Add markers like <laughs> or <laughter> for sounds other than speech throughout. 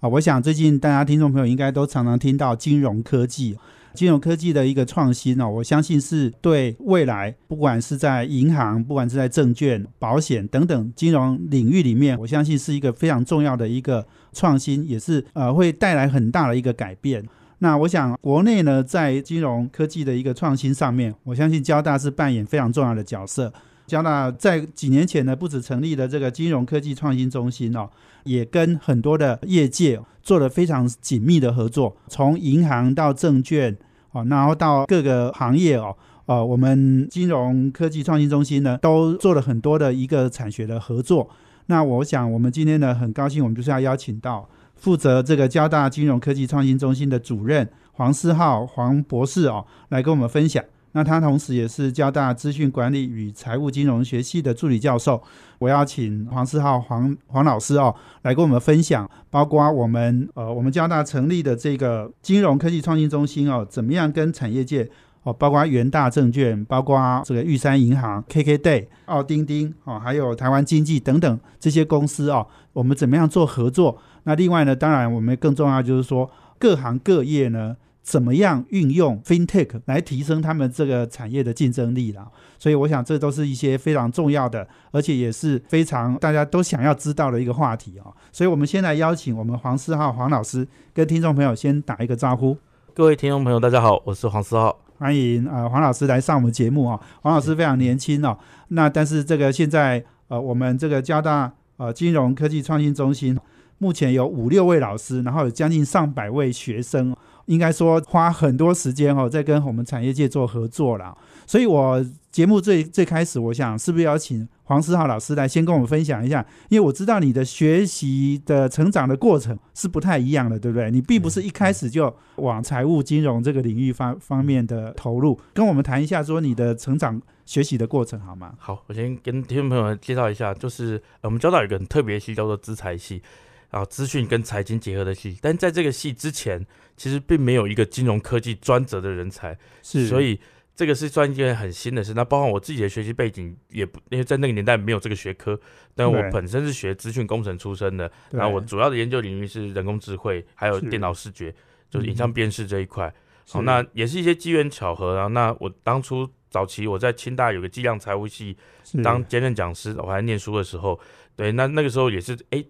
啊，我想最近大家听众朋友应该都常常听到金融科技，金融科技的一个创新哦，我相信是对未来不管是在银行，不管是在证券、保险等等金融领域里面，我相信是一个非常重要的一个创新，也是呃会带来很大的一个改变。那我想国内呢，在金融科技的一个创新上面，我相信交大是扮演非常重要的角色。交大在几年前呢，不止成立了这个金融科技创新中心哦，也跟很多的业界做了非常紧密的合作，从银行到证券哦，然后到各个行业哦，呃，我们金融科技创新中心呢，都做了很多的一个产学的合作。那我想，我们今天呢，很高兴，我们就是要邀请到负责这个交大金融科技创新中心的主任黄思浩黄博士哦，来跟我们分享。那他同时也是交大资讯管理与财务金融学系的助理教授。我要请黄世浩黄黄老师哦，来跟我们分享，包括我们呃我们交大成立的这个金融科技创新中心哦，怎么样跟产业界哦，包括元大证券，包括这个玉山银行、KKday、奥丁丁哦，还有台湾经济等等这些公司哦，我们怎么样做合作？那另外呢，当然我们更重要就是说各行各业呢。怎么样运用 FinTech 来提升他们这个产业的竞争力啦？所以我想这都是一些非常重要的，而且也是非常大家都想要知道的一个话题哦。所以我们先来邀请我们黄思浩黄老师跟听众朋友先打一个招呼。各位听众朋友，大家好，我是黄思浩，欢迎呃黄老师来上我们节目啊。黄老师非常年轻哦，那但是这个现在呃我们这个交大呃金融科技创新中心目前有五六位老师，然后有将近上百位学生。应该说花很多时间哦，在跟我们产业界做合作了。所以我节目最最开始，我想是不是邀请黄思浩老师来先跟我们分享一下？因为我知道你的学习的成长的过程是不太一样的，对不对？你并不是一开始就往财务金融这个领域方方面的投入，跟我们谈一下说你的成长学习的过程好吗？好，我先跟听众朋友介绍一下，就是我们教到一个很特别系，叫做资财系。啊，资讯跟财经结合的系，但在这个系之前，其实并没有一个金融科技专责的人才，是，所以这个是算一件很新的事。那包括我自己的学习背景，也不因为在那个年代没有这个学科，但我本身是学资讯工程出身的，然后我主要的研究领域是人工智慧，还有电脑视觉，就是影像辨识这一块。好，那也是一些机缘巧合。然后，那我当初早期我在清大有个计量财务系当兼任讲师，我还念书的时候，对，那那个时候也是哎。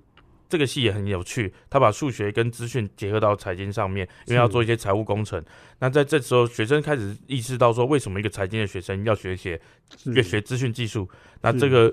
这个系也很有趣，他把数学跟资讯结合到财经上面，因为要做一些财务工程。那在这时候，学生开始意识到说，为什么一个财经的学生要学些，越学资讯技术？那这个，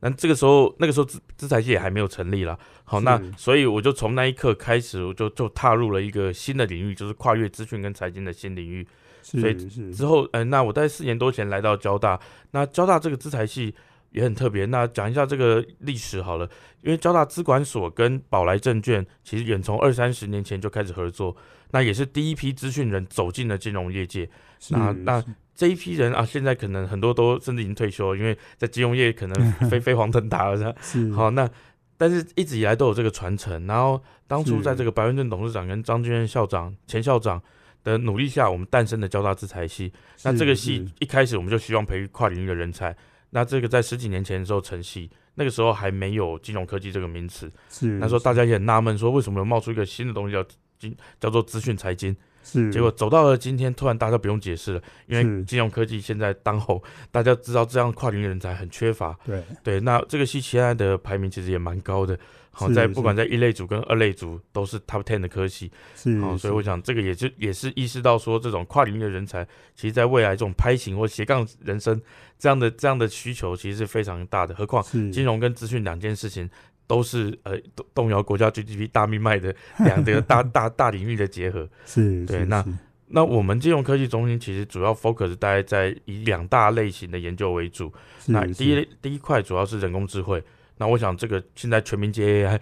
那这个时候，那个时候资资财系也还没有成立了。好，那所以我就从那一刻开始，我就就踏入了一个新的领域，就是跨越资讯跟财经的新领域。所以之后，嗯，那我在四年多前来到交大，那交大这个资财系。也很特别，那讲一下这个历史好了。因为交大资管所跟宝来证券其实远从二三十年前就开始合作，那也是第一批资讯人走进了金融业界。那那这一批人啊，现在可能很多都甚至已经退休，因为在金融业可能 <laughs> 飞飞黄腾达了。是好，那但是一直以来都有这个传承。然后当初在这个白文正董事长跟张君元校长、前校长的努力下，我们诞生了交大资财系。那这个系一开始我们就希望培育跨领域的人才。那这个在十几年前的时候成系，那个时候还没有金融科技这个名词。是那时候大家也很纳闷，说为什么冒出一个新的东西叫金，叫做资讯财经。是结果走到了今天，突然大家不用解释了，因为金融科技现在当红，大家知道这样跨领域人才很缺乏。对对，那这个系现在的排名其实也蛮高的。好，在不管在一类组跟二类组都是 top ten 的科系，是，好，所以我想这个也就也是意识到说，这种跨领域的人才，其实在未来这种拍型或斜杠人生这样的这样的需求，其实是非常大的。何况金融跟资讯两件事情都是呃动动摇国家 GDP 大命脉的两个大 <laughs> 大大领域的结合。是对，那那我们金融科技中心其实主要 focus 大概在以两大类型的研究为主。那第一第一块主要是人工智慧。那我想这个现在全民皆 AI，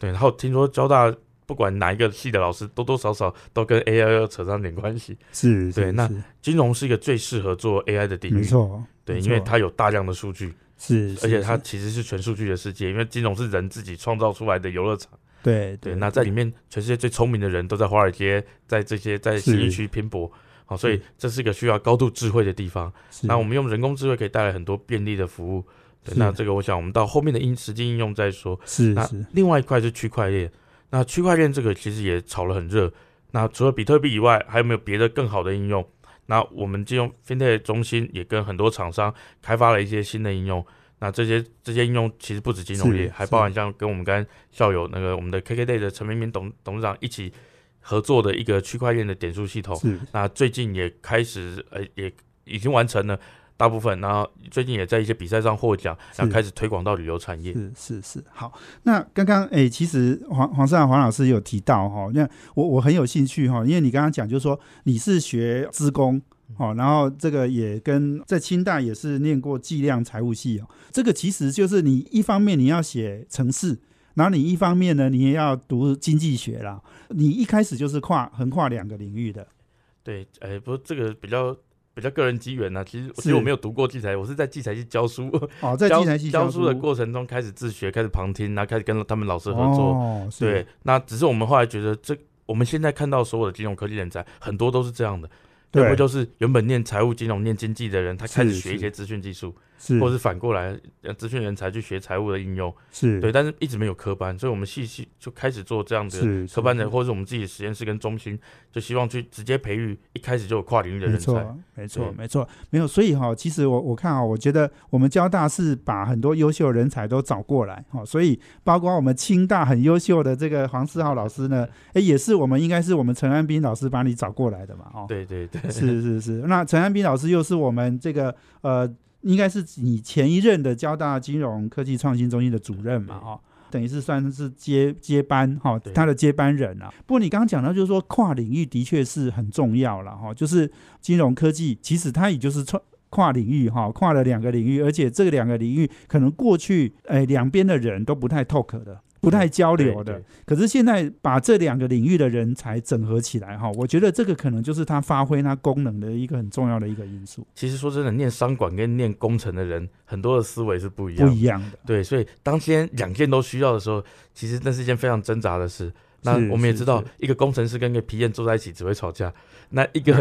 对，然后听说交大不管哪一个系的老师，多多少少都跟 AI 要扯上点关系。是，对。那金融是一个最适合做 AI 的领域，没错。对，因为它有大量的数据，是，而且它其实是全数据的世界，因为金融是人自己创造出来的游乐场。对对。那在里面，全世界最聪明的人都在华尔街，在这些在新一区拼搏。好，所以这是一个需要高度智慧的地方。那我们用人工智慧可以带来很多便利的服务。那这个，我想我们到后面的应实际应用再说。是那另外一块是区块链。那区块链这个其实也炒了很热。那除了比特币以外，还有没有别的更好的应用？那我们金融 FinTech 中心也跟很多厂商开发了一些新的应用。那这些这些应用其实不止金融业，还包含像跟我们刚校友那个我们的 KKday 的陈明明董董事长一起合作的一个区块链的点数系统。那最近也开始呃也已经完成了。大部分，然后最近也在一些比赛上获奖，然后开始推广到旅游产业。是是是，好。那刚刚诶，其实黄黄胜黄老师有提到哈，那我我很有兴趣哈，因为你刚刚讲就是说你是学资工哦，然后这个也跟在清大也是念过计量财务系哦，这个其实就是你一方面你要写城市，然后你一方面呢你也要读经济学啦，你一开始就是跨横跨两个领域的。对，哎，不过这个比较。比较个人机缘呢，其实其实我没有读过器材，我是在器材系教书。<laughs> 哦，在计财系教书的过程中开始自学，开始旁听，然后开始跟他们老师合作。哦，对，那只是我们后来觉得，这我们现在看到所有的金融科技人才，很多都是这样的。对，不就是原本念财务、金融、念经济的人，他开始学一些资讯技术，是，或是反过来，资讯人才去学财务的应用，是。对，但是一直没有科班，所以我们系系就开始做这样的科班的，或者是我们自己的实验室跟中心，就希望去直接培育一开始就有跨领域的人才，没错，没错，没有，所以哈，其实我我看啊，我觉得我们交大是把很多优秀人才都找过来，哈，所以包括我们清大很优秀的这个黄世浩老师呢，<laughs> 哎，也是我们应该是我们陈安斌老师把你找过来的嘛，哦，对对对。是是是，那陈安斌老师又是我们这个呃，应该是你前一任的交大金融科技创新中心的主任嘛，哈，等于是算是接接班哈，他的接班人啊。不过你刚刚讲到，就是说跨领域的确是很重要了哈，就是金融科技其实它也就是跨跨领域哈，跨了两个领域，而且这两个领域可能过去哎两边的人都不太 talk 的。不太交流的，可是现在把这两个领域的人才整合起来哈，我觉得这个可能就是它发挥它功能的一个很重要的一个因素。其实说真的，念商管跟念工程的人，很多的思维是不一样，不一样的。对，所以当天两件都需要的时候，其实那是一件非常挣扎的事。那我们也知道，一个工程师跟一个皮验坐在一起只会吵架，那一个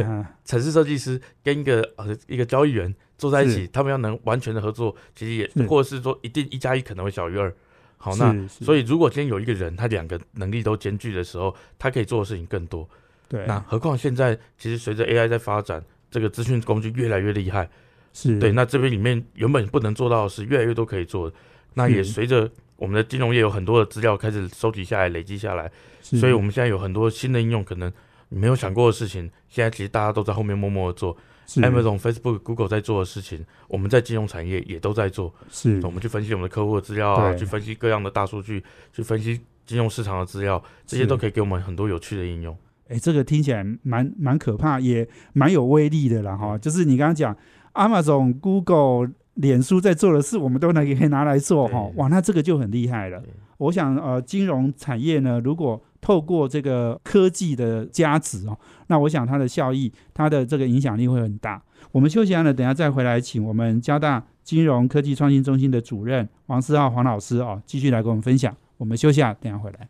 城市设计师跟一个呃一个交易员坐在一起，他们要能完全的合作，其实也或者是说一定一加一可能会小于二。好，那所以如果今天有一个人，他两个能力都兼具的时候，他可以做的事情更多。对，那何况现在其实随着 AI 在发展，这个资讯工具越来越厉害。是对，那这边里面原本不能做到的事，越来越多可以做。那也随着我们的金融业有很多的资料开始收集下来、累积下来，所以我们现在有很多新的应用，可能你没有想过的事情，现在其实大家都在后面默默的做。Amazon、Facebook、Google 在做的事情，我们在金融产业也都在做。是，我们去分析我们的客户的资料啊，去分析各样的大数据，去分析金融市场的资料，这些都可以给我们很多有趣的应用。哎，这个听起来蛮蛮可怕，也蛮有威力的啦哈。就是你刚刚讲，Amazon、Google、脸书在做的事，我们都能可以拿来做哈。哇，那这个就很厉害了。我想呃，金融产业呢，如果透过这个科技的加持哦，那我想它的效益，它的这个影响力会很大。我们休息完了，等下再回来，请我们交大金融科技创新中心的主任王思浩黄老师哦，继续来跟我们分享。我们休息下，等下回来。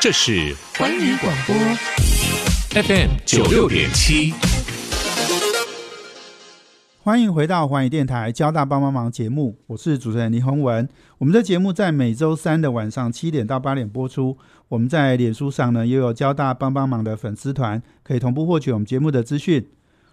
这是环宇广播 FM 九六点七。欢迎回到环宇电台交大帮帮忙节目，我是主持人林宏文。我们的节目在每周三的晚上七点到八点播出。我们在脸书上呢，也有交大帮帮忙的粉丝团，可以同步获取我们节目的资讯。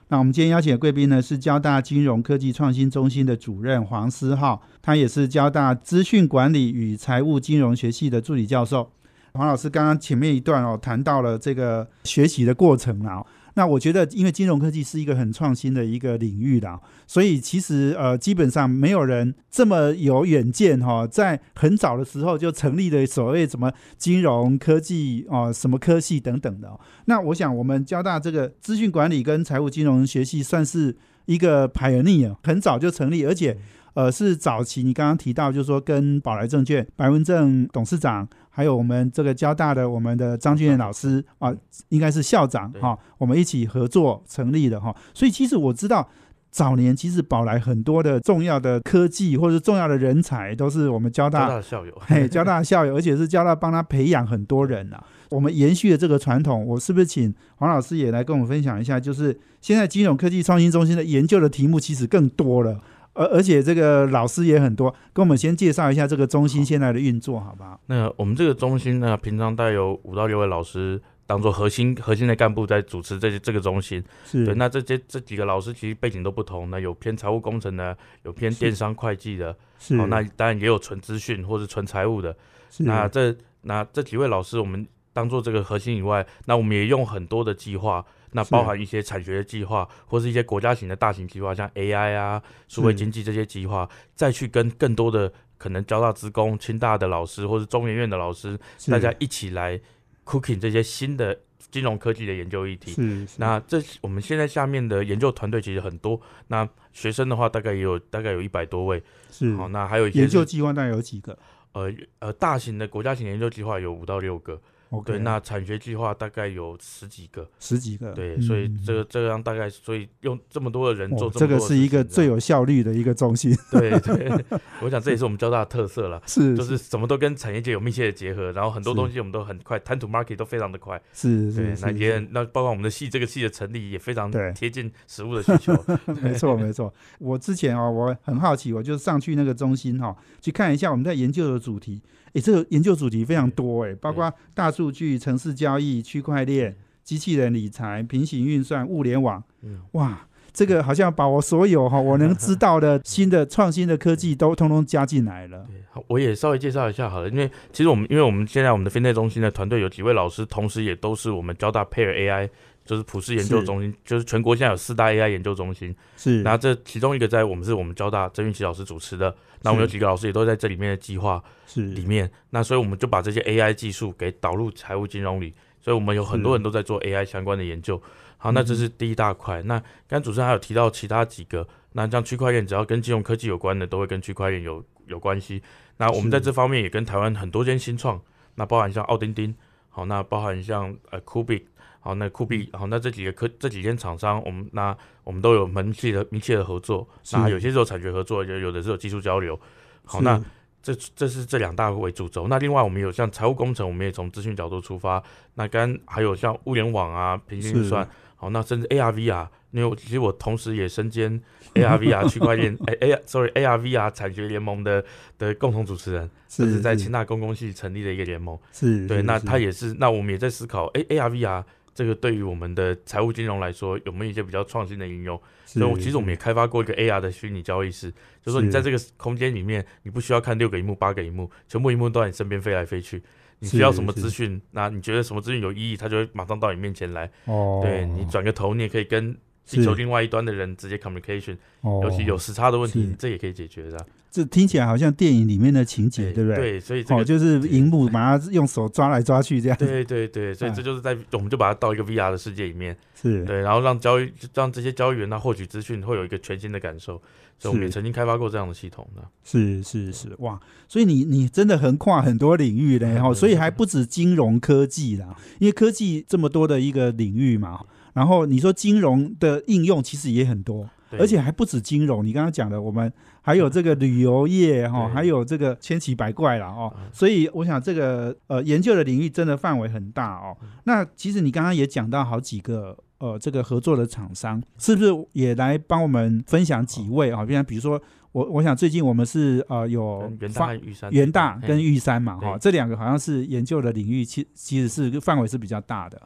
那我们今天邀请的贵宾呢，是交大金融科技创新中心的主任黄思浩，他也是交大资讯管理与财务金融学系的助理教授。黄老师刚刚前面一段哦，谈到了这个学习的过程啊。那我觉得，因为金融科技是一个很创新的一个领域的，所以其实呃，基本上没有人这么有远见哈，在很早的时候就成立了所谓什么金融科技哦，什么科系等等的。那我想，我们交大这个资讯管理跟财务金融学系算是一个 pioneer，很早就成立，而且呃，是早期你刚刚提到，就是说跟宝来证券白文正董事长，还有我们这个交大的我们的张俊彦老师啊，应该是校长哈，我们一起合作成立的哈。所以其实我知道。早年其实宝来很多的重要的科技或者重要的人才都是我们交大校友，嘿，交大校友，<laughs> 而且是交大帮他培养很多人啊。我们延续了这个传统，我是不是请黄老师也来跟我们分享一下？就是现在金融科技创新中心的研究的题目其实更多了，而而且这个老师也很多，跟我们先介绍一下这个中心现在的运作，好不好？那我们这个中心呢，平常带有五到六位老师。当做核心核心的干部在主持这些这个中心，对，那这些这几个老师其实背景都不同，那有偏财务工程的，有偏电商会计的，是，那当然也有纯资讯或者纯财务的，是那这那这几位老师我们当做这个核心以外，那我们也用很多的计划，那包含一些产学的计划，或是一些国家型的大型计划，像 AI 啊、数位经济这些计划，再去跟更多的可能交大职工、清大的老师或是中研院的老师，大家一起来。Cooking 这些新的金融科技的研究议题，是那这我们现在下面的研究团队其实很多，那学生的话大概也有大概有一百多位，是好，那还有一些研究计划大概有几个？呃呃，大型的国家型研究计划有五到六个。对，那产学计划大概有十几个，十几个，对，所以这个这样大概，所以用这么多的人做，这个是一个最有效率的一个中心。对 <laughs> 对，<laughs> 我想这也是我们交大的特色了，是，就是什么都跟产业界有密切的结合，然后很多东西我们都很快，time to market 都非常的快。是，是，那也那包括我们的系这个系的成立也非常贴近实物的需求。<laughs> 没错没错，我之前哦，我很好奇，我就上去那个中心哈，去看一下我们在研究的主题。诶，这个研究主题非常多诶，包括大数据、城市交易、区块链、机器人理财、平行运算、物联网。嗯，哇，这个好像把我所有哈我能知道的 <laughs> 新的创新的科技都通通加进来了。好，我也稍微介绍一下好了，因为其实我们因为我们现在我们的分类中心的团队有几位老师，同时也都是我们交大 Pair AI。就是普世研究中心，就是全国现在有四大 AI 研究中心，是。然后这其中一个在我们是我们交大曾运奇老师主持的，那我们有几个老师也都在这里面的计划是里面，那所以我们就把这些 AI 技术给导入财务金融里，所以我们有很多人都在做 AI 相关的研究。好，那这是第一大块。那刚主持人还有提到其他几个，那像区块链，只要跟金融科技有关的，都会跟区块链有有关系。那我们在这方面也跟台湾很多间新创，那包含像奥丁丁，好，那包含像呃 Kubi。好，那酷比，好，那这几个科这几间厂商，我们那我们都有门切的密切的合作，那有些是有产学合作，有有的是有技术交流。好，那这这是这两大为主轴。那另外我们有像财务工程，我们也从资讯角度出发。那刚还有像物联网啊，平行运算，好，那甚至 ARVR，因为其实我同时也身兼 ARVR 区块链，<laughs> 哎哎，sorry ARVR 产学联盟的的共同主持人，这是在清大公共系成立的一个联盟。是对，那他也是，那我们也在思考，哎，ARVR。这个对于我们的财务金融来说，有没有一些比较创新的应用？所以，其实我们也开发过一个 AR 的虚拟交易室，就是说你在这个空间里面，你不需要看六个荧幕、八个荧幕，全部荧幕都在你身边飞来飞去。你需要什么资讯？那你觉得什么资讯有意义，它就会马上到你面前来。哦，对你转个头，你也可以跟地球另外一端的人直接 communication。哦，尤其有时差的问题，这也可以解决的。这听起来好像电影里面的情节，对不对？对，所以哦，就是荧幕把它用手抓来抓去这样。对对对，所以这就是在我们就把它到一个 VR 的世界里面，是对，然后让交易让这些交易员他获取资讯会有一个全新的感受。所以我们也曾经开发过这样的系统的。是是是，哇！所以你你真的横跨很多领域嘞，哈，所以还不止金融科技啦，因为科技这么多的一个领域嘛，然后你说金融的应用其实也很多。而且还不止金融，你刚刚讲的，我们还有这个旅游业哈，还有这个千奇百怪了哦。所以我想这个呃研究的领域真的范围很大哦。那其实你刚刚也讲到好几个呃这个合作的厂商，是不是也来帮我们分享几位啊？比如比如说我我想最近我们是呃有元大玉山元大跟玉山嘛哈，这两个好像是研究的领域，其其实是范围是比较大的。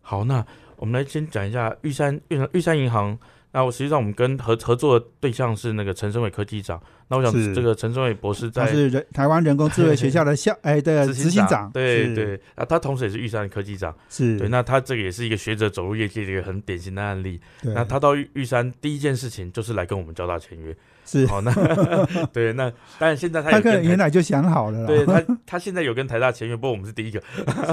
好，那我们来先讲一下玉山玉山玉山银行。那我实际上我们跟合合作的对象是那个陈生伟科技长。那我想这个陈生伟博士在是人台湾人工智慧学校的校 <laughs> 哎的执行长，对对。啊，他同时也是玉山的科技长，是对。那他这个也是一个学者走入业界的一个很典型的案例。那他到玉玉山第一件事情就是来跟我们交大签约。是好，那 <laughs> 对那当然现在他他可能原来就想好了，对他 <laughs> 他现在有跟台大签约，不过我们是第一个，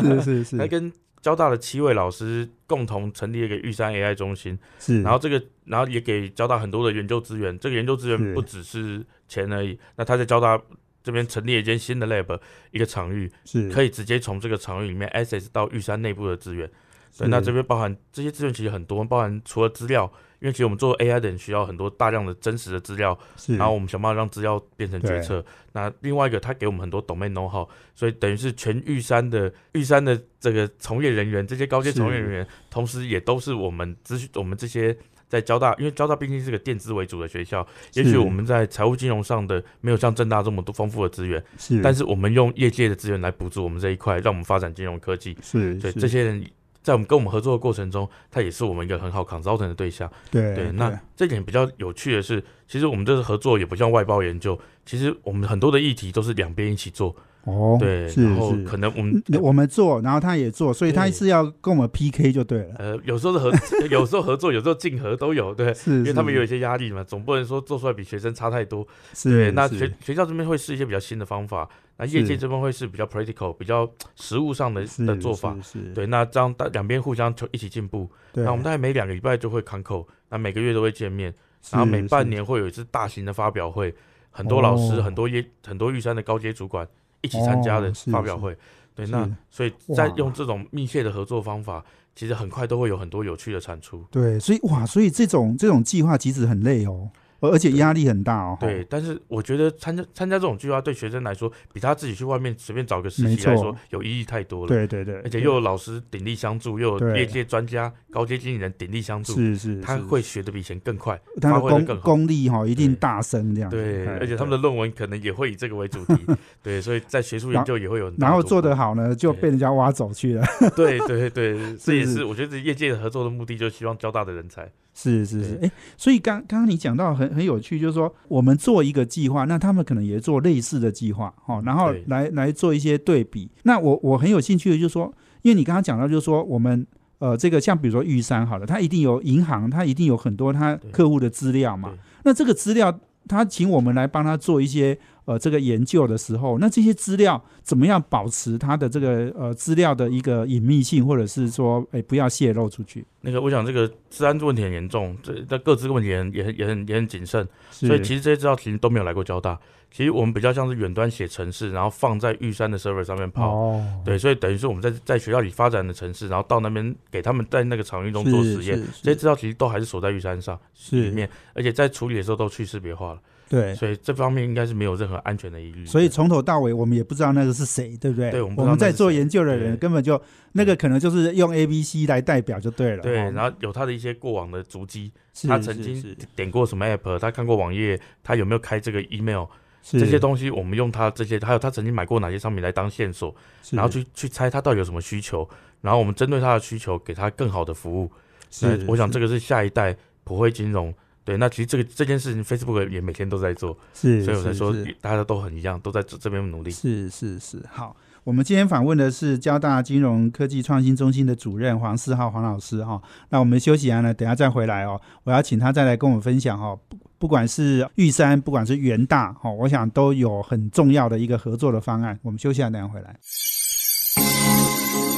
是是是，他跟交大的七位老师共同成立了一个玉山 AI 中心，是，然后这个然后也给交大很多的研究资源，这个研究资源不只是钱而已，那他在交大。这边成立一间新的 lab，一个场域是可以直接从这个场域里面 access 到玉山内部的资源。对，那这边包含这些资源其实很多，包含除了资料，因为其实我们做 AI 的人需要很多大量的真实的资料，然后我们想办法让资料变成决策。那另外一个，他给我们很多 domain know how，所以等于是全玉山的玉山的这个从业人员，这些高阶从业人员，同时也都是我们资讯我们这些。在交大，因为交大毕竟是个电资为主的学校，也许我们在财务金融上的没有像正大这么多丰富的资源，是，但是我们用业界的资源来补助我们这一块，让我们发展金融科技，是，对这些人在我们跟我们合作的过程中，他也是我们一个很好 consult 的对象，对对。那这点比较有趣的是，其实我们这次合作也不像外包研究，其实我们很多的议题都是两边一起做。哦，对，然后可能我们我们做，然后他也做，所以他是要跟我们 PK 就对了。呃，有时候是合，<laughs> 有时候合作，有时候竞合都有，对，是，因为他们有一些压力嘛，总不能说做出来比学生差太多。是，那学学校这边会试一些比较新的方法，那业界这边会是比较 practical、比较实务上的的做法。是，对，那这样大两边互相就一起进步。那我们大概每两个礼拜就会 c o 那每个月都会见面，然后每半年会有一次大型的发表会，很多老师、很多业、很多玉山的高阶主管。一起参加的发表会，对，那所以在用这种密切的合作方法，其实很快都会有很多有趣的产出。对，所以哇，所以这种这种计划其实很累哦。而且压力很大哦。对，但是我觉得参加参加这种计划对学生来说，比他自己去外面随便找个实习来说有意义太多了。对对对，而且又有老师鼎力相助，又有业界专家、高阶经理人鼎力相助，是是，他会学的比以前更快，发挥的更功力哈，一定大升这样。对，而且他们的论文可能也会以这个为主题。<laughs> 对，所以在学术研究也会有。然后做得好呢，就被人家挖走去了。对对对，这也 <laughs> 是我觉得业界合作的目的，就希望交大的人才。是是是，哎，所以刚刚刚你讲到很很有趣，就是说我们做一个计划，那他们可能也做类似的计划，哈，然后来来做一些对比。那我我很有兴趣的，就是说，因为你刚刚讲到，就是说我们呃，这个像比如说玉山好了，它一定有银行，它一定有很多它客户的资料嘛。那这个资料，他请我们来帮他做一些。呃，这个研究的时候，那这些资料怎么样保持它的这个呃资料的一个隐秘性，或者是说，哎，不要泄露出去？那个，我想这个治安问题很严重，这这各自问题也很也很也很也很谨慎，所以其实这些资料其实都没有来过交大。其实我们比较像是远端写程式，然后放在玉山的 server 上面跑。哦。对，所以等于是我们在在学校里发展的程式，然后到那边给他们在那个场域中做实验，这些资料其实都还是锁在玉山上里面，而且在处理的时候都去识别化了。对，所以这方面应该是没有任何安全的疑虑。所以从头到尾我们也不知道那个是谁，对不对？对，我们在做研究的人根本就那个可能就是用 A、B、C 来代表就对了。对，然后有他的一些过往的足迹，他曾经点过什么 App，他看过网页，他有没有开这个 Email，这些东西我们用他这些，还有他曾经买过哪些商品来当线索，然后去去猜他到底有什么需求，然后我们针对他的需求给他更好的服务。是，我想这个是下一代普惠金融。对，那其实这个这件事情，Facebook 也每天都在做，是，所以我才说大家都很一样，都在这这边努力。是是是，好，我们今天访问的是交大金融科技创新中心的主任黄四号黄老师哈。那我们休息完呢，等下再回来哦。我要请他再来跟我们分享哈，不不管是玉山，不管是元大哈，我想都有很重要的一个合作的方案。我们休息完，等下回来。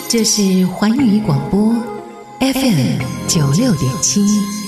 这是环宇广播 FM 九六点七。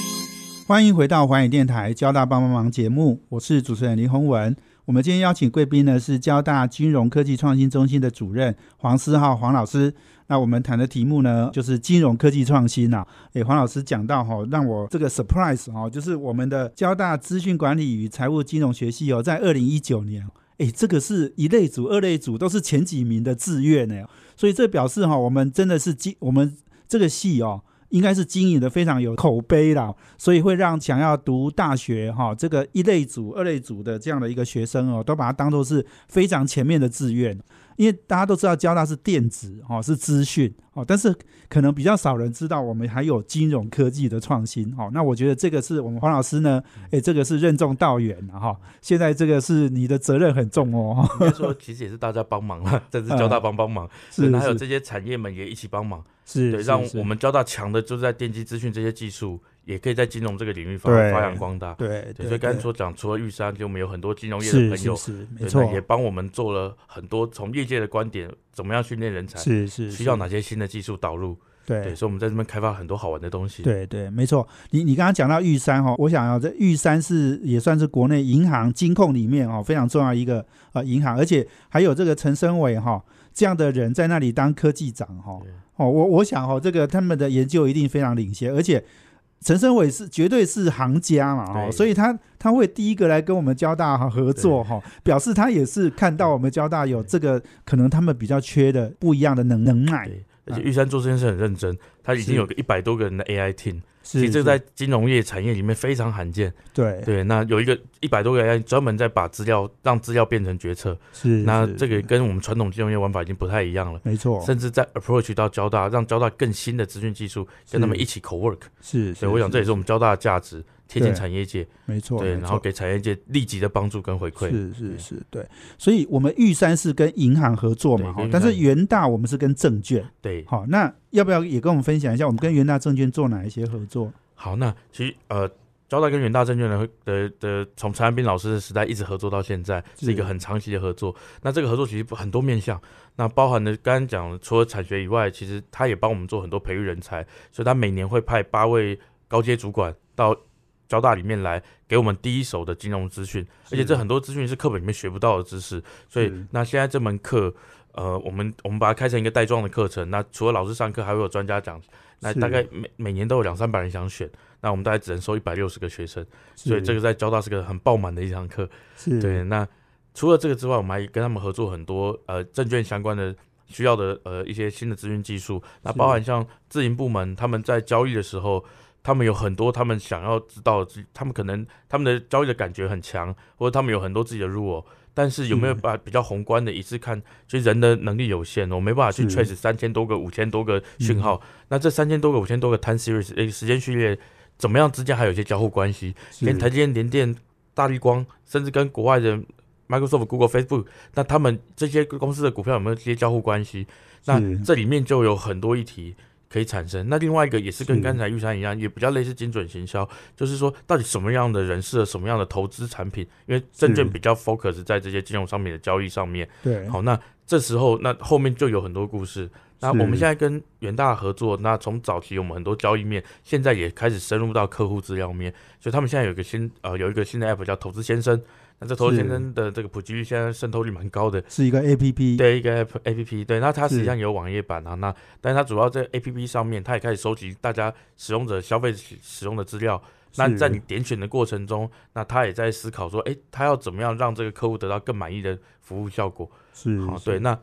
欢迎回到环宇电台交大帮帮忙节目，我是主持人林宏文。我们今天邀请贵宾呢是交大金融科技创新中心的主任黄思浩黄老师。那我们谈的题目呢就是金融科技创新呐。诶，黄老师讲到哈，让我这个 surprise 哈，就是我们的交大资讯管理与财务金融学系哦，在二零一九年，诶，这个是一类组、二类组都是前几名的志愿呢。所以这表示哈，我们真的是经我们这个系哦。应该是经营的非常有口碑啦，所以会让想要读大学哈这个一类组、二类组的这样的一个学生哦，都把它当做是非常前面的志愿。因为大家都知道交大是电子哦，是资讯哦，但是可能比较少人知道我们还有金融科技的创新哦。那我觉得这个是我们黄老师呢，哎，这个是任重道远了哈。现在这个是你的责任很重哦。应该说，其实也是大家帮忙了，<laughs> 这是交大帮帮忙，是还有这些产业们也一起帮忙，是对，让我们交大强的就是在电机资讯这些技术也可以在金融这个领域发发扬光大。对，所以刚才说讲，除了玉山，就我们有很多金融业的朋友，是没错，也帮我们做了很多从业界的观点，怎么样训练人才，是是需要哪些新的技术导入。对，所以我们在这边开发很多好玩的东西。对对，没错。你你刚刚讲到玉山哈，我想要这玉山是也算是国内银行金控里面哦非常重要一个呃银行，而且还有这个陈生伟哈这样的人在那里当科技长哈哦，我我想哈这个他们的研究一定非常领先，而且陈生伟是绝对是行家嘛哦，所以他他会第一个来跟我们交大合作哈，表示他也是看到我们交大有这个可能他们比较缺的不一样的能能耐。而且玉山做这件事很认真，他已经有个一百多个人的 AI team，其实这在金融业产业里面非常罕见。对对，那有一个一百多个 AI 专门在把资料让资料变成决策。是，那这个跟我们传统金融业玩法已经不太一样了。没错，甚至在 approach 到交大，让交大更新的资讯技术跟他们一起 co work。是，所以我想这也是我们交大的价值。贴近产业界，没错，对，然后给产业界立即的帮助跟回馈，是是是，对。所以，我们玉山是跟银行合作嘛，哈，但是元大我们是跟证券，对，好，那要不要也跟我们分享一下，我们跟元大证券做哪一些合作？好，那其实呃，交大跟元大证券的的的，从陈安斌老师的时代一直合作到现在，是一个很长期的合作。那这个合作其实很多面向，那包含的刚刚讲，除了产学以外，其实他也帮我们做很多培育人才，所以他每年会派八位高阶主管到。交大里面来给我们第一手的金融资讯，而且这很多资讯是课本里面学不到的知识，所以那现在这门课，呃，我们我们把它开成一个带状的课程。那除了老师上课，还会有专家讲，那大概每每年都有两三百人想选，那我们大概只能收一百六十个学生，所以这个在交大是个很爆满的一堂课。对，那除了这个之外，我们还跟他们合作很多呃证券相关的需要的呃一些新的资讯技术，那包含像自营部门他们在交易的时候。他们有很多他们想要知道，他们可能他们的交易的感觉很强，或者他们有很多自己的 rule，但是有没有把比较宏观的一次看？其实人的能力有限，我没办法去 trace 三千多个、五千多个讯号。那这三千多个、五千多个 time series 诶，时间序列怎么样之间还有一些交互关系？连台积电、联电、大立光，甚至跟国外的 Microsoft、Google、Facebook，那他们这些公司的股票有没有这些交互关系？那这里面就有很多议题。可以产生。那另外一个也是跟刚才玉山一样，也比较类似精准行销，就是说到底什么样的人适合什么样的投资产品？因为证券比较 focus 在这些金融商品的交易上面。对，好，那这时候那后面就有很多故事。那我们现在跟元大合作，那从早期我们很多交易面，现在也开始深入到客户资料面，所以他们现在有一个新呃有一个新的 app 叫投资先生。那这投资先生的这个普及率现在渗透率蛮高的，是一个 A P P，对一个 A P P，对，那它实际上有网页版啊，那但是它主要在 A P P 上面，它也开始收集大家使用者消费使用的资料。那在你点选的过程中，那他也在思考说，哎，他要怎么样让这个客户得到更满意的服务效果？是，好，对，那。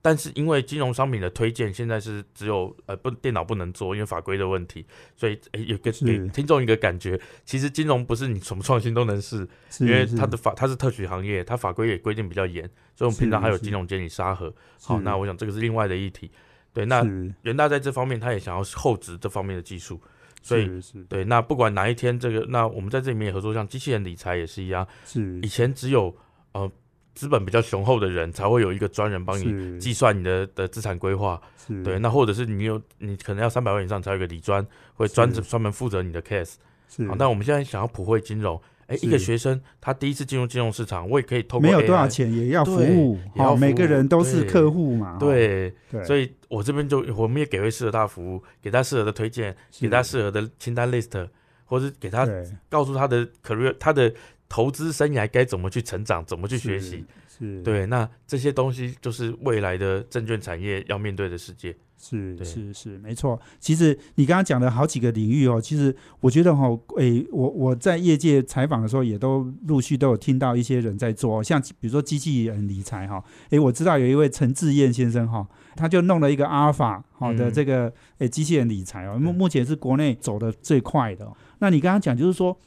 但是因为金融商品的推荐现在是只有呃不电脑不能做，因为法规的问题，所以有个给听众一个感觉，其实金融不是你什么创新都能试，因为它的法它是特许行业，它法规也规定比较严，所以我们平常还有金融监理沙盒。好，那我想这个是另外的议题。对，那元大在这方面他也想要厚植这方面的技术，所以对，那不管哪一天这个，那我们在这里面也合作，像机器人理财也是一样，是以前只有呃。资本比较雄厚的人才会有一个专人帮你计算你的的资产规划，对，那或者是你有你可能要三百万以上才有一个理专会专职专门负责你的 case。好，那我们现在想要普惠金融，哎，一个学生他第一次进入金融市场，我也可以透过没有多少钱也要服务，好，每个人都是客户嘛，对，所以我这边就我们也给会适合他的服务，给他适合的推荐，给他适合的清单 list，或者给他告诉他的 career 他的。投资生涯该怎么去成长，怎么去学习？是对，那这些东西就是未来的证券产业要面对的世界。是是是，没错。其实你刚刚讲的好几个领域哦，其实我觉得哈，诶，我我在业界采访的时候，也都陆续都有听到一些人在做，像比如说机器人理财哈，诶，我知道有一位陈志燕先生哈，他就弄了一个阿尔法好的这个诶机器人理财哦，目目前是国内走的最快的。那你刚刚讲就是说。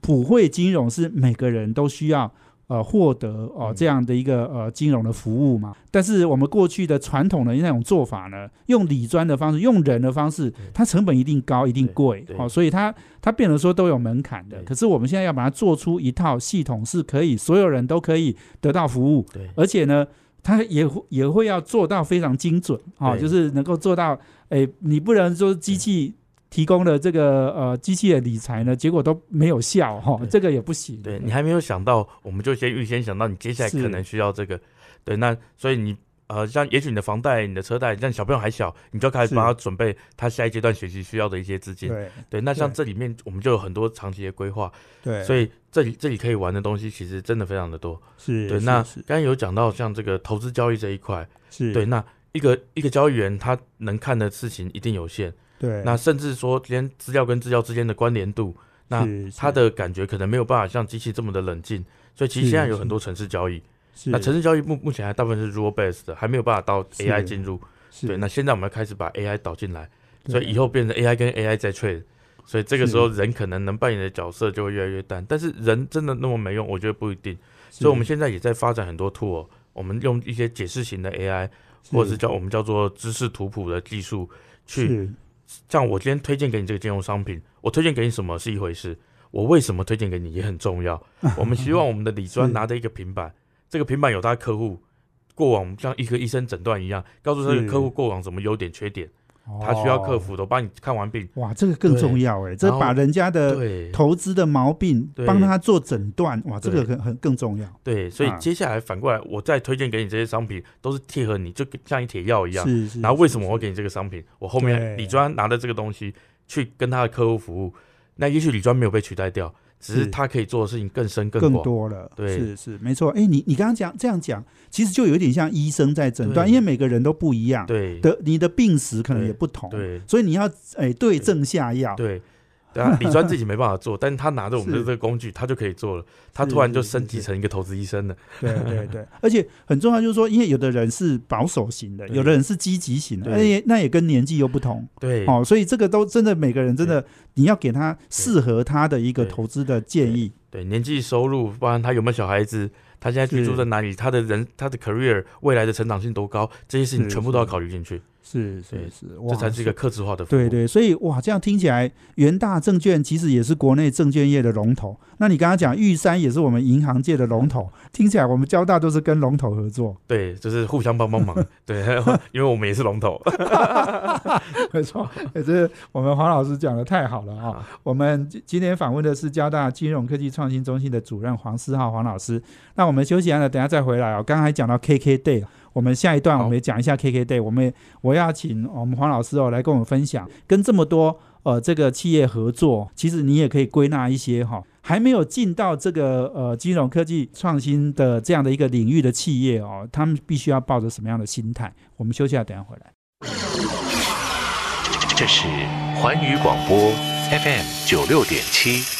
普惠金融是每个人都需要呃获得哦这样的一个呃金融的服务嘛？但是我们过去的传统的那种做法呢，用理专的方式，用人的方式，它成本一定高，一定贵，哦，所以它它变得说都有门槛的。可是我们现在要把它做出一套系统，是可以所有人都可以得到服务，对，而且呢，它也会也会要做到非常精准，哦，就是能够做到，哎，你不能说机器。提供的这个呃机器的理财呢，结果都没有效哈，这个也不行。对你还没有想到，我们就先预先想到你接下来可能需要这个。对，那所以你呃，像也许你的房贷、你的车贷，像小朋友还小，你就开始帮他准备他下一阶段学习需要的一些资金。对对，那像这里面我们就有很多长期的规划。对，所以这里这里可以玩的东西其实真的非常的多。是对，那刚刚有讲到像这个投资交易这一块，是对，那一个一个交易员他能看的事情一定有限。对，那甚至说连资料跟资料之间的关联度，那他的感觉可能没有办法像机器这么的冷静。所以其实现在有很多城市交易。那城市交易目目前还大部分是 rule based 的，还没有办法到 AI 进入。对，那现在我们要开始把 AI 导进来，所以以后变成 AI 跟 AI 在 trade，所以这个时候人可能能扮演的角色就会越来越淡。但是人真的那么没用？我觉得不一定。所以我们现在也在发展很多 tool，我们用一些解释型的 AI，或者是叫我们叫做知识图谱的技术，去像我今天推荐给你这个金融商品，我推荐给你什么是一回事，我为什么推荐给你也很重要。<laughs> 我们希望我们的李专拿着一个平板。这个平板有他客户过往像一个医生诊断一样，告诉这个客户过往什么优点缺点，他需要客服的，帮你看完病。哇，这个更重要哎，这把人家的投资的毛病帮他做诊断，哇，这个很很更重要。对，所以接下来反过来，我再推荐给你这些商品，都是贴合你，就像一铁药一样。是是。然后为什么我会给你这个商品？我后面李专拿着这个东西去跟他的客户服务，那也许李专没有被取代掉。只是他可以做的事情更深更更多了，对，是是没错。哎，你你刚刚讲这样讲，其实就有点像医生在诊断，因为每个人都不一样，对。的，你的病史可能也不同，对，所以你要哎对症下药，对。对啊，<laughs> 李专自己没办法做，但是他拿着我们的这个工具，他就可以做了。他突然就升级成一个投资医生了。对对对，而且很重要就是说，因为有的人是保守型的，有的人是积极型的，而且那也跟年纪又不同。对，哦，所以这个都真的每个人真的，你要给他适合他的一个投资的建议。对，年纪、收入，不然他有没有小孩子，他现在居住在哪里，他的人、他的 career 未来的成长性多高，这些事情全部都要考虑进去。是是是，这才是一个克制化的。对对，所以哇，这样听起来，元大证券其实也是国内证券业的龙头。那你刚刚讲玉山也是我们银行界的龙头，听起来我们交大都是跟龙头合作。对，就是互相帮帮忙。对，<laughs> 因为我们也是龙头。<laughs> 没错，这是我们黄老师讲的太好了啊！我们今天访问的是交大金融科技创新中心的主任黄思浩黄老师。那我们休息完了，等下再回来哦。刚刚还讲到 KK Day。我们下一段我们也讲一下 KK Day，我们我要请我们黄老师哦来跟我们分享，跟这么多呃这个企业合作，其实你也可以归纳一些哈，还没有进到这个呃金融科技创新的这样的一个领域的企业哦，他们必须要抱着什么样的心态？我们休息下，等下回来。这是环宇广播 FM 九六点七。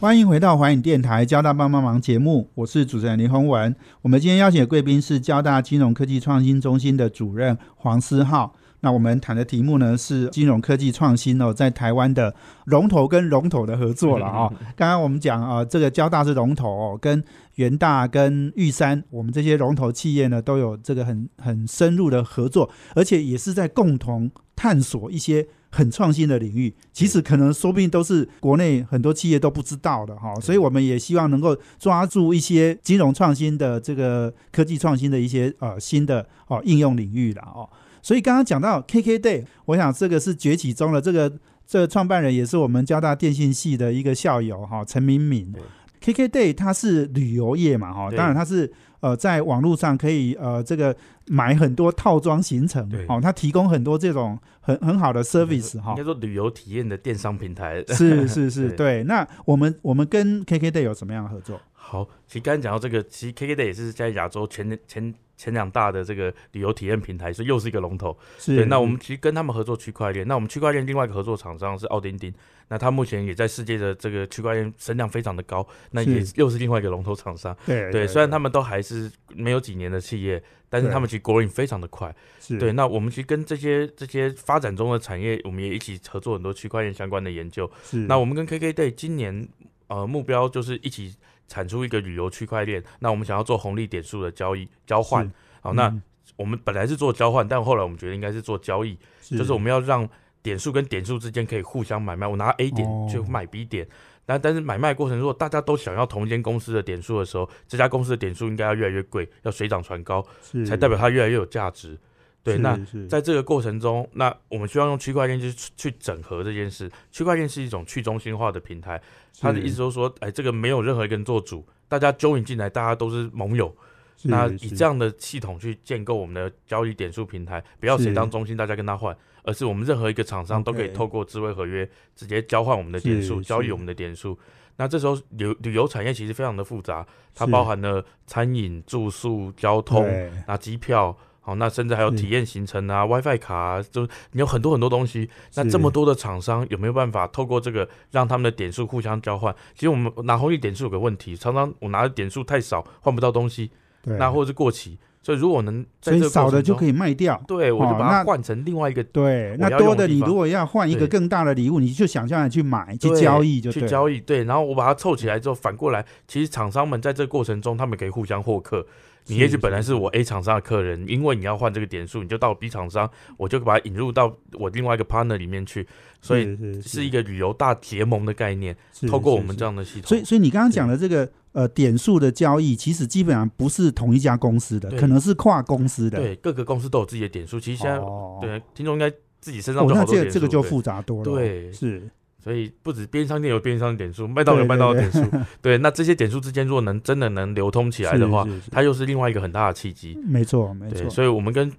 欢迎回到华影电台交大帮帮忙节目，我是主持人林宏文。我们今天邀请的贵宾是交大金融科技创新中心的主任黄思浩。那我们谈的题目呢是金融科技创新哦，在台湾的龙头跟龙头的合作了啊。<laughs> 刚刚我们讲啊，这个交大是龙头哦，跟元大、跟玉山，我们这些龙头企业呢都有这个很很深入的合作，而且也是在共同探索一些。很创新的领域，其实可能说不定都是国内很多企业都不知道的哈，所以我们也希望能够抓住一些金融创新的这个科技创新的一些呃新的哦应用领域了哦。所以刚刚讲到 KK Day，我想这个是崛起中的这个这个创办人也是我们交大电信系的一个校友哈，陈明敏。KK Day 它是旅游业嘛哈，当然它是。呃，在网络上可以呃，这个买很多套装行程，哦，它提供很多这种很很好的 service 哈，应该说旅游体验的电商平台。是是是，<laughs> 对。那我们我们跟 KKday 有什么样的合作？好，其实刚才讲到这个，其实 KKday 也是在亚洲前前。前两大的这个旅游体验平台，所以又是一个龙头。是，那我们其实跟他们合作区块链。那我们区块链另外一个合作厂商是奥丁丁，那他目前也在世界的这个区块链声量非常的高。那也又是另外一个龙头厂商。对对，虽然他们都还是没有几年的企业，但是他们其实国运非常的快。是对，那我们其实跟这些这些发展中的产业，我们也一起合作很多区块链相关的研究。是，那我们跟 KKday 今年呃目标就是一起产出一个旅游区块链。那我们想要做红利点数的交易交换。好，那。我们本来是做交换，但后来我们觉得应该是做交易，就是我们要让点数跟点数之间可以互相买卖。我拿 A 点去买 B 点，那但是买卖过程如果大家都想要同一间公司的点数的时候，这家公司的点数应该要越来越贵，要水涨船高，才代表它越来越有价值。对，那在这个过程中，那我们需要用区块链去去整合这件事。区块链是一种去中心化的平台，它的意思就是说，哎，这个没有任何一个人做主，大家 join 进来，大家都是盟友。那以这样的系统去建构我们的交易点数平台，不要谁当中心，大家跟他换，而是我们任何一个厂商都可以透过智慧合约直接交换我们的点数，交易我们的点数。那这时候旅旅游产业其实非常的复杂，它包含了餐饮、住宿、交通、那机票，好，那甚至还有体验行程啊、WiFi 卡啊，就你有很多很多东西。那这么多的厂商有没有办法透过这个让他们的点数互相交换？其实我们拿红利点数有个问题，常常我拿的点数太少，换不到东西。那或者是过期，所以如果能所以少的就可以卖掉，对我就把它换成另外一个。对，那多的你如果要换一个更大的礼物，你就想象的去买去交易就去交易。对，然后我把它凑起来之后，反过来，其实厂商们在这个过程中，他们可以互相获客。你也许本来是我 A 厂商的客人，因为你要换这个点数，你就到 B 厂商，我就把它引入到我另外一个 partner 里面去。所以是一个旅游大结盟的概念，透过我们这样的系统。所以，所以你刚刚讲的这个呃点数的交易，其实基本上不是同一家公司的，可能是跨公司的。对，各个公司都有自己的点数。其实现在对听众应该自己身上就好多点数。这个就复杂多了。对，是。所以不止边商店有边商点数，麦当劳有麦当劳点数。<laughs> 对，那这些点数之间如果能真的能流通起来的话，它又是另外一个很大的契机。没错，没错。所以我们跟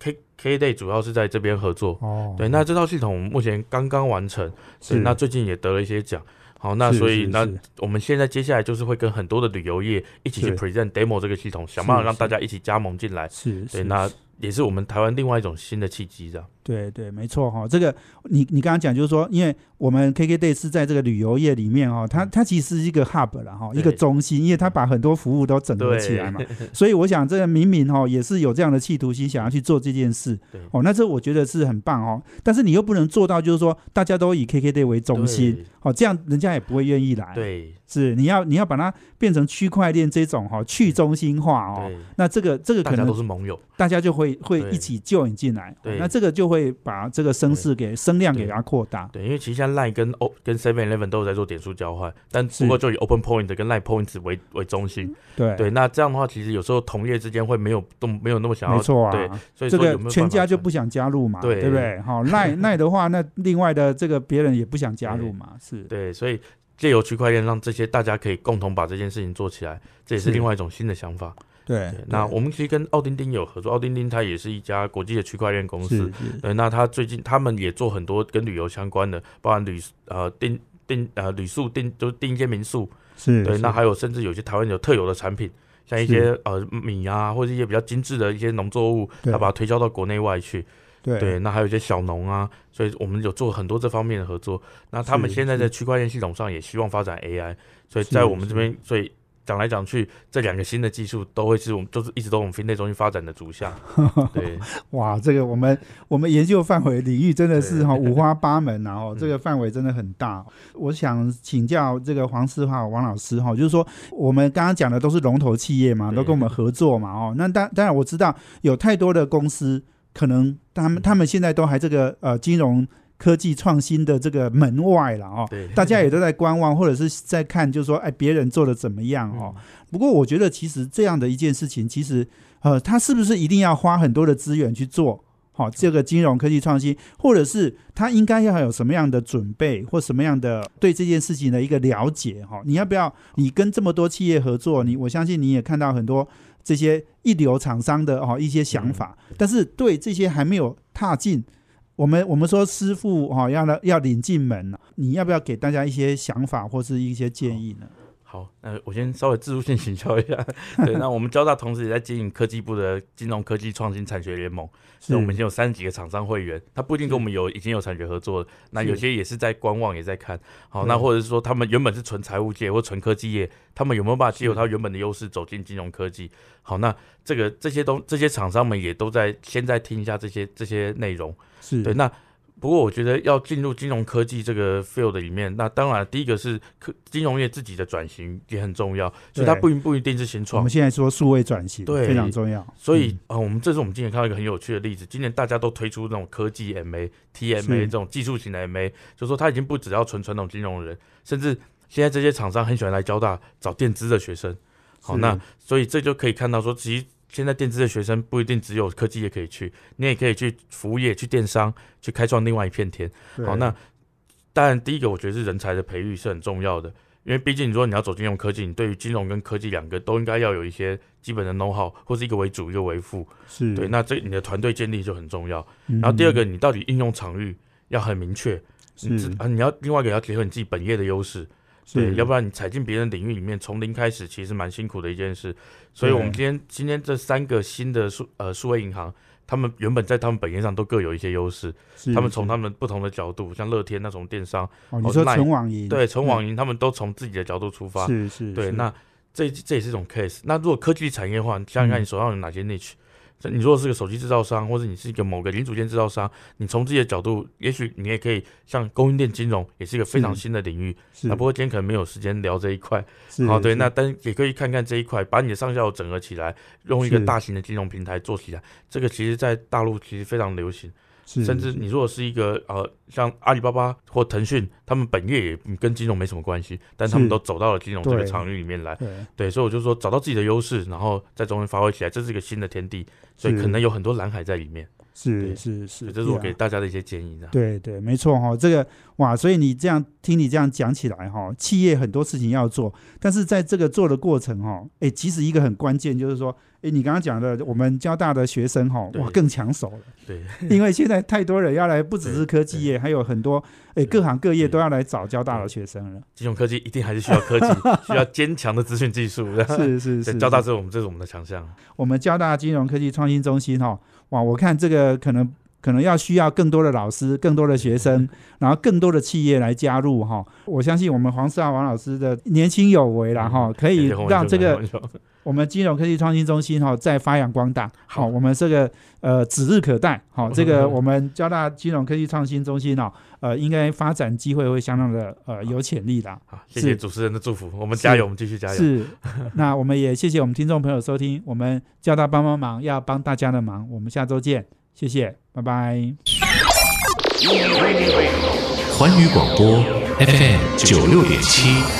K K Day 主要是在这边合作，哦，对，那这套系统目前刚刚完成，是。那最近也得了一些奖，好，那所以那我们现在接下来就是会跟很多的旅游业一起去 present demo 这个系统，想办法让大家一起加盟进来，是，对，那也是我们台湾另外一种新的契机，这样。对对，没错哈，这个你你刚刚讲就是说，因为我们 KKday 是在这个旅游业里面哦，它它其实是一个 hub 了哈，一个中心，因为它把很多服务都整合起来嘛，所以我想这个明明哈也是有这样的企图心，想要去做这件事，哦，那这我觉得是很棒哦，但是你又不能做到就是说大家都以 KKday 为中心，哦，这样人家也不会愿意来，对，是你要你要把它变成区块链这种哈去中心化哦，那这个这个可能都是盟友，大家就会会一起救你进来，对，那这个就会。会把这个声势给声量给它扩大，对，因为其实现在 Line 跟 O 跟 Seven Eleven 都有在做点数交换，但不过就以 Open Point 跟 Line Points 为为中心，对对，那这样的话，其实有时候同业之间会没有都没有那么想要，没错啊，对，所以这个全家就不想加入嘛，对。对不对？好，<laughs> Line Line 的话，那另外的这个别人也不想加入嘛，是。对，所以借由区块链让这些大家可以共同把这件事情做起来，这也是。另外一种新的想法。对，那我们其实跟奥丁丁有合作，奥丁丁它也是一家国际的区块链公司。对，那它最近他们也做很多跟旅游相关的，包含旅呃订订呃旅宿订，就是订一些民宿。是，对，那还有甚至有些台湾有特有的产品，像一些呃米啊，或者一些比较精致的一些农作物，他把它推销到国内外去。对，那还有一些小农啊，所以我们有做很多这方面的合作。那他们现在在区块链系统上也希望发展 AI，所以在我们这边，所以。讲来讲去，这两个新的技术都会是我们，就是一直都我们 FinTech 中心发展的主项。<laughs> 对，哇，这个我们我们研究范围领域真的是哈五花八门然后这个范围真的很大。我想请教这个黄思华王老师哈，就是说我们刚刚讲的都是龙头企业嘛，都跟我们合作嘛哦。那当当然我知道有太多的公司，可能他们他们现在都还这个呃金融。科技创新的这个门外了哦，大家也都在观望，或者是在看，就是说，哎，别人做的怎么样哦？不过我觉得，其实这样的一件事情，其实呃，他是不是一定要花很多的资源去做？好，这个金融科技创新，或者是他应该要有什么样的准备，或什么样的对这件事情的一个了解？哈，你要不要？你跟这么多企业合作，你我相信你也看到很多这些一流厂商的哦一些想法，但是对这些还没有踏进。我们我们说师傅哈要来要领进门你要不要给大家一些想法或是一些建议呢？好，那我先稍微自助性请教一下。对，<laughs> 那我们交大同时也在经营科技部的金融科技创新产学联盟，所以我们已经有三十几个厂商会员，他不一定跟我们有已经有产学合作，那有些也是在观望，也在看。好，那或者是说他们原本是纯财务界或纯科技业，他们有没有办法借由他原本的优势走进金融科技？好，那这个这些东这些厂商们也都在先在听一下这些这些内容。是对，那。不过我觉得要进入金融科技这个 field 里面，那当然第一个是科金融业自己的转型也很重要，所以它不不一定是新创。我们现在说数位转型，对，非常重要。所以啊，我们这是我们今年看到一个很有趣的例子，今年大家都推出那种科技 MA、TMA 这种技术型的 MA，就说他已经不只要纯传统金融人，甚至现在这些厂商很喜欢来交大找电资的学生。好，那所以这就可以看到说，其实现在电资的学生不一定只有科技业可以去，你也可以去服务业、去电商，去开创另外一片天。好，那当然第一个我觉得是人才的培育是很重要的，因为毕竟你说你要走金融科技，你对于金融跟科技两个都应该要有一些基本的 know how，或是一个为主一个为辅。是对，那这你的团队建立就很重要。然后第二个，你到底应用场域要很明确，是啊，你要另外一个要结合你自己本业的优势。对，要不然你踩进别人领域里面，从零开始，其实蛮辛苦的一件事。所以，我们今天今天这三个新的数呃数位银行，他们原本在他们本业上都各有一些优势。他们从他们不同的角度，像乐天那种电商，你说纯网银，对，纯网银，他们都从自己的角度出发。是是，对，那这这也是一种 case。那如果科技产业的话，想想看你手上有哪些 niche。你如果是个手机制造商，或者你是一个某个零组件制造商，你从自己的角度，也许你也可以像供应链金融，也是一个非常新的领域。那不过今天可能没有时间聊这一块。好，对，那但也可以看看这一块，把你的上下游整合起来，用一个大型的金融平台做起来。这个其实，在大陆其实非常流行。甚至你如果是一个呃，像阿里巴巴或腾讯，他们本业也跟金融没什么关系，但他们都走到了金融这个场域里面来。对，所以我就说找到自己的优势，然后在中间发挥起来，这是一个新的天地，所以可能有很多蓝海在里面。是是是，这是我给大家的一些建议。对对，没错哈，这个哇，所以你这样听你这样讲起来哈，企业很多事情要做，但是在这个做的过程哈，哎，其实一个很关键就是说。哎，你刚刚讲的，我们交大的学生哈，哇，更抢手了。对，<laughs> 因为现在太多人要来，不只是科技业，还有很多哎，各行各业都要来找交大的学生了。金融科技一定还是需要科技，<laughs> 需要坚强的资讯技术。是是是，交大是我们这是我们的强项。我们交大金融科技创新中心哈，哇，我看这个可能。可能要需要更多的老师、更多的学生，然后更多的企业来加入哈。我相信我们黄世华王老师的年轻有为了哈，可以让这个我们金融科技创新中心哈在发扬光大。好，我们这个呃指日可待。好，<laughs> 这个我们交大金融科技创新中心呢，呃，应该发展机会会相当的呃有潜力的。好，谢谢主持人的祝福，我们加油，我们继续加油。是，那我们也谢谢我们听众朋友收听，我们交大帮帮忙要帮大家的忙，我们下周见。谢谢，拜拜。环宇广播 FM 九六点七。